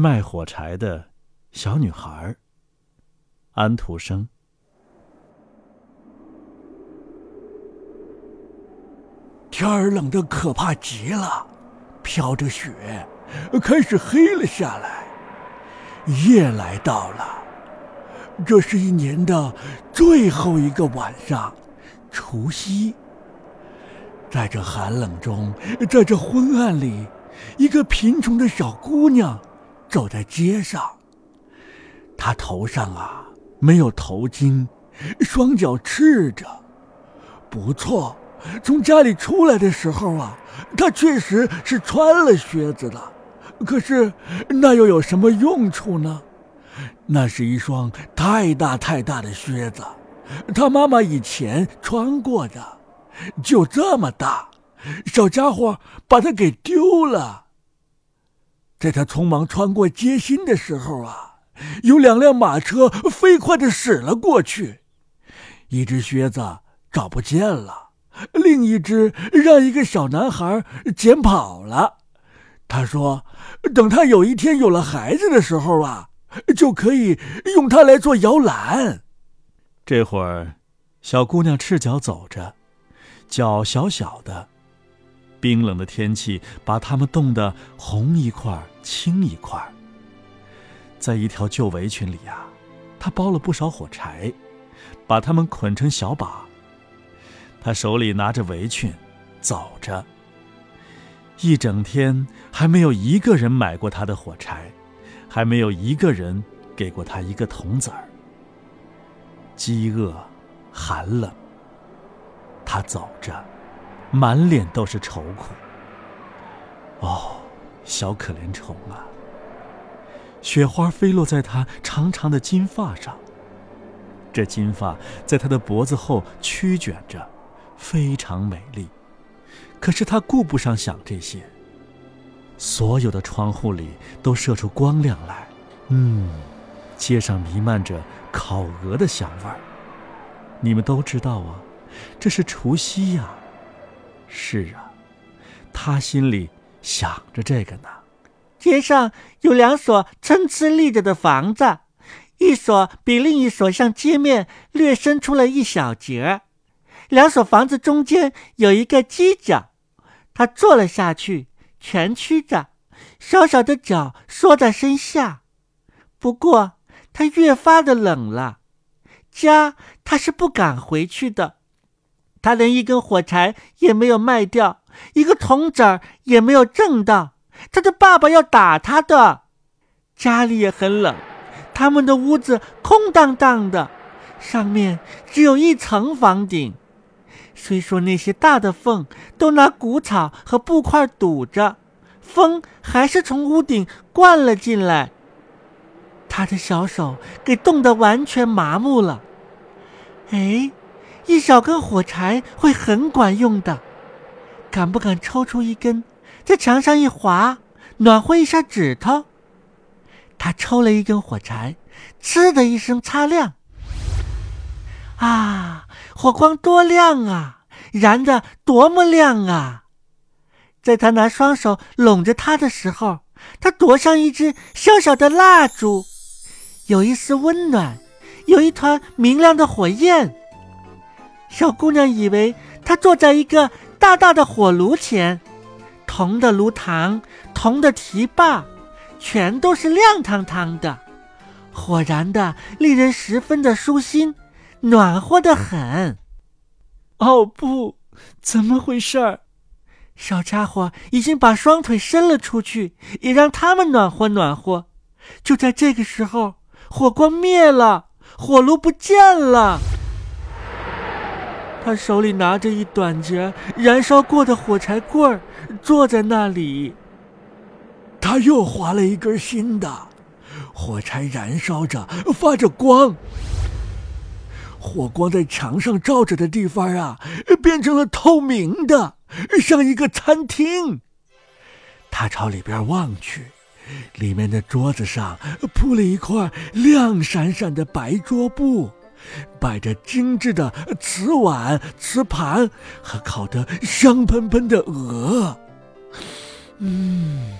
卖火柴的小女孩。安徒生。天儿冷得可怕极了，飘着雪，开始黑了下来。夜来到了，这是一年的最后一个晚上，除夕。在这寒冷中，在这昏暗里，一个贫穷的小姑娘走在街上。他头上啊没有头巾，双脚赤着。不错，从家里出来的时候啊，他确实是穿了靴子的。可是那又有什么用处呢？那是一双太大太大的靴子，他妈妈以前穿过的。就这么大，小家伙把它给丢了。在他匆忙穿过街心的时候啊，有两辆马车飞快的驶了过去，一只靴子找不见了，另一只让一个小男孩捡跑了。他说：“等他有一天有了孩子的时候啊，就可以用它来做摇篮。”这会儿，小姑娘赤脚走着。脚小小的，冰冷的天气把它们冻得红一块青一块。在一条旧围裙里呀，他包了不少火柴，把它们捆成小把。他手里拿着围裙，走着。一整天还没有一个人买过他的火柴，还没有一个人给过他一个铜子儿。饥饿，寒冷。他走着，满脸都是愁苦。哦，小可怜虫啊！雪花飞落在他长长的金发上，这金发在他的脖子后曲卷着，非常美丽。可是他顾不上想这些。所有的窗户里都射出光亮来，嗯，街上弥漫着烤鹅的香味儿。你们都知道啊。这是除夕呀，是啊，他心里想着这个呢。街上有两所参差立着的房子，一所比另一所向街面略伸出了一小截儿两所房子中间有一个犄角，他坐了下去，蜷曲着，小小的脚缩在身下。不过他越发的冷了，家他是不敢回去的。他连一根火柴也没有卖掉，一个铜子儿也没有挣到。他的爸爸要打他的，家里也很冷，他们的屋子空荡荡的，上面只有一层房顶。虽说那些大的缝都拿谷草和布块堵着，风还是从屋顶灌了进来。他的小手给冻得完全麻木了。哎。一小根火柴会很管用的，敢不敢抽出一根，在墙上一划，暖和一下指头？他抽了一根火柴，呲的一声擦亮。啊，火光多亮啊，燃的多么亮啊！在他拿双手拢着它的时候，它多像一支小小的蜡烛，有一丝温暖，有一团明亮的火焰。小姑娘以为她坐在一个大大的火炉前，铜的炉膛、铜的提把，全都是亮堂堂的，火燃的令人十分的舒心，暖和的很。哦不，怎么回事儿？小家伙已经把双腿伸了出去，也让他们暖和暖和。就在这个时候，火光灭了，火炉不见了。他手里拿着一短截燃烧过的火柴棍儿，坐在那里。他又划了一根新的，火柴燃烧着，发着光。火光在墙上照着的地方啊，变成了透明的，像一个餐厅。他朝里边望去，里面的桌子上铺了一块亮闪闪的白桌布。摆着精致的瓷碗、瓷盘和烤得香喷喷的鹅。嗯，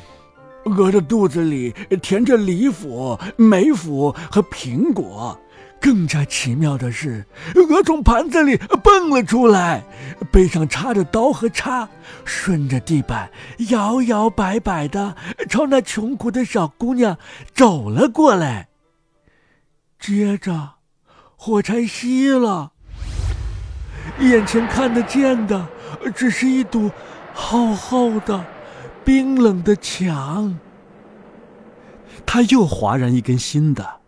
鹅的肚子里填着李府、梅府和苹果。更加奇妙的是，鹅从盘子里蹦了出来，背上插着刀和叉，顺着地板摇摇摆摆的朝那穷苦的小姑娘走了过来。接着，火柴熄了，眼前看得见的只是一堵厚厚的、冰冷的墙。他又划燃一根新的。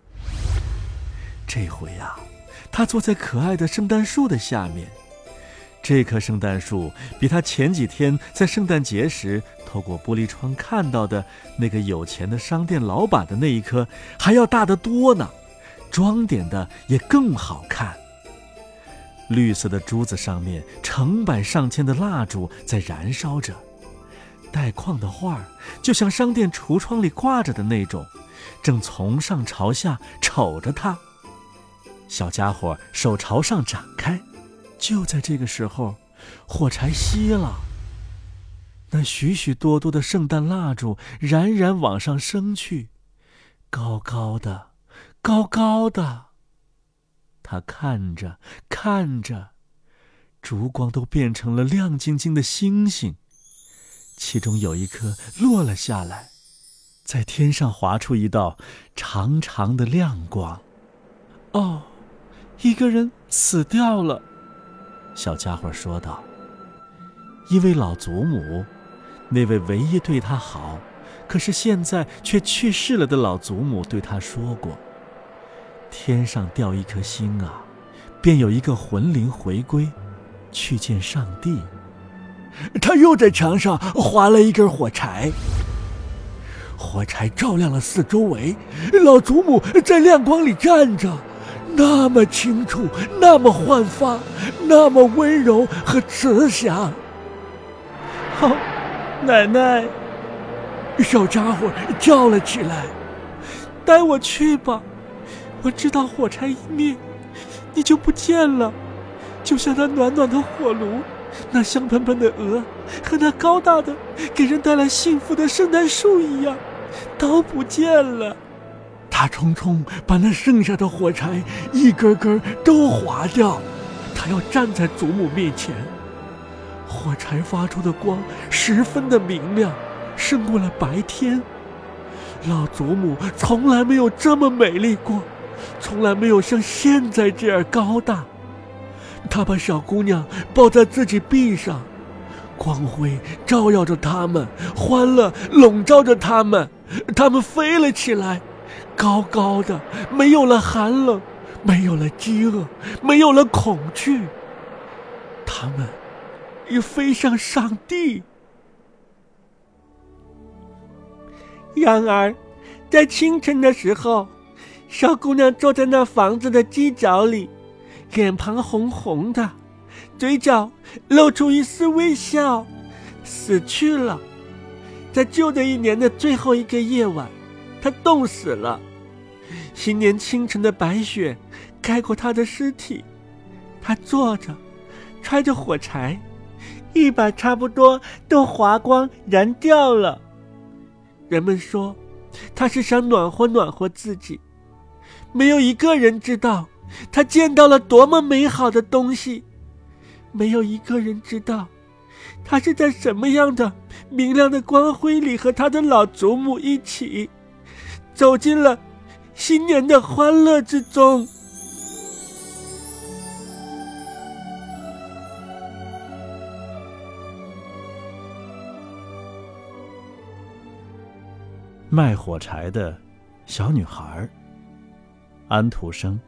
这回呀，他坐在可爱的圣诞树的下面。这棵圣诞树比他前几天在圣诞节时透过玻璃窗看到的那个有钱的商店老板的那一棵还要大得多呢，装点的也更好看。绿色的珠子上面成百上千的蜡烛在燃烧着，带框的画儿就像商店橱窗里挂着的那种，正从上朝下瞅着他。小家伙手朝上展开，就在这个时候，火柴熄了。那许许多多的圣诞蜡烛冉冉往上升去，高高的，高高的。他看着看着，烛光都变成了亮晶晶的星星，其中有一颗落了下来，在天上划出一道长长的亮光。哦。一个人死掉了，小家伙说道。一位老祖母，那位唯一对他好，可是现在却去世了的老祖母对他说过：“天上掉一颗星啊，便有一个魂灵回归，去见上帝。”他又在墙上划了一根火柴，火柴照亮了四周围，老祖母在亮光里站着。那么清楚，那么焕发，那么温柔和慈祥。好，奶奶，小家伙叫了起来：“带我去吧！我知道火柴一灭，你就不见了，就像那暖暖的火炉，那香喷喷的鹅和那高大的、给人带来幸福的圣诞树一样，都不见了。”他匆匆把那剩下的火柴一根根都划掉，他要站在祖母面前。火柴发出的光十分的明亮，胜过了白天。老祖母从来没有这么美丽过，从来没有像现在这样高大。他把小姑娘抱在自己臂上，光辉照耀着他们，欢乐笼罩着他们，他们飞了起来。高高的，没有了寒冷，没有了饥饿，没有了恐惧。他们已飞向上帝。然而，在清晨的时候，小姑娘坐在那房子的犄角里，脸庞红红的，嘴角露出一丝微笑，死去了。在旧的一年的最后一个夜晚。他冻死了，新年清晨的白雪盖过他的尸体。他坐着，揣着火柴，一把差不多都划光燃掉了。人们说，他是想暖和暖和自己。没有一个人知道他见到了多么美好的东西，没有一个人知道他是在什么样的明亮的光辉里和他的老祖母一起。走进了新年的欢乐之中。卖火柴的小女孩，安徒生。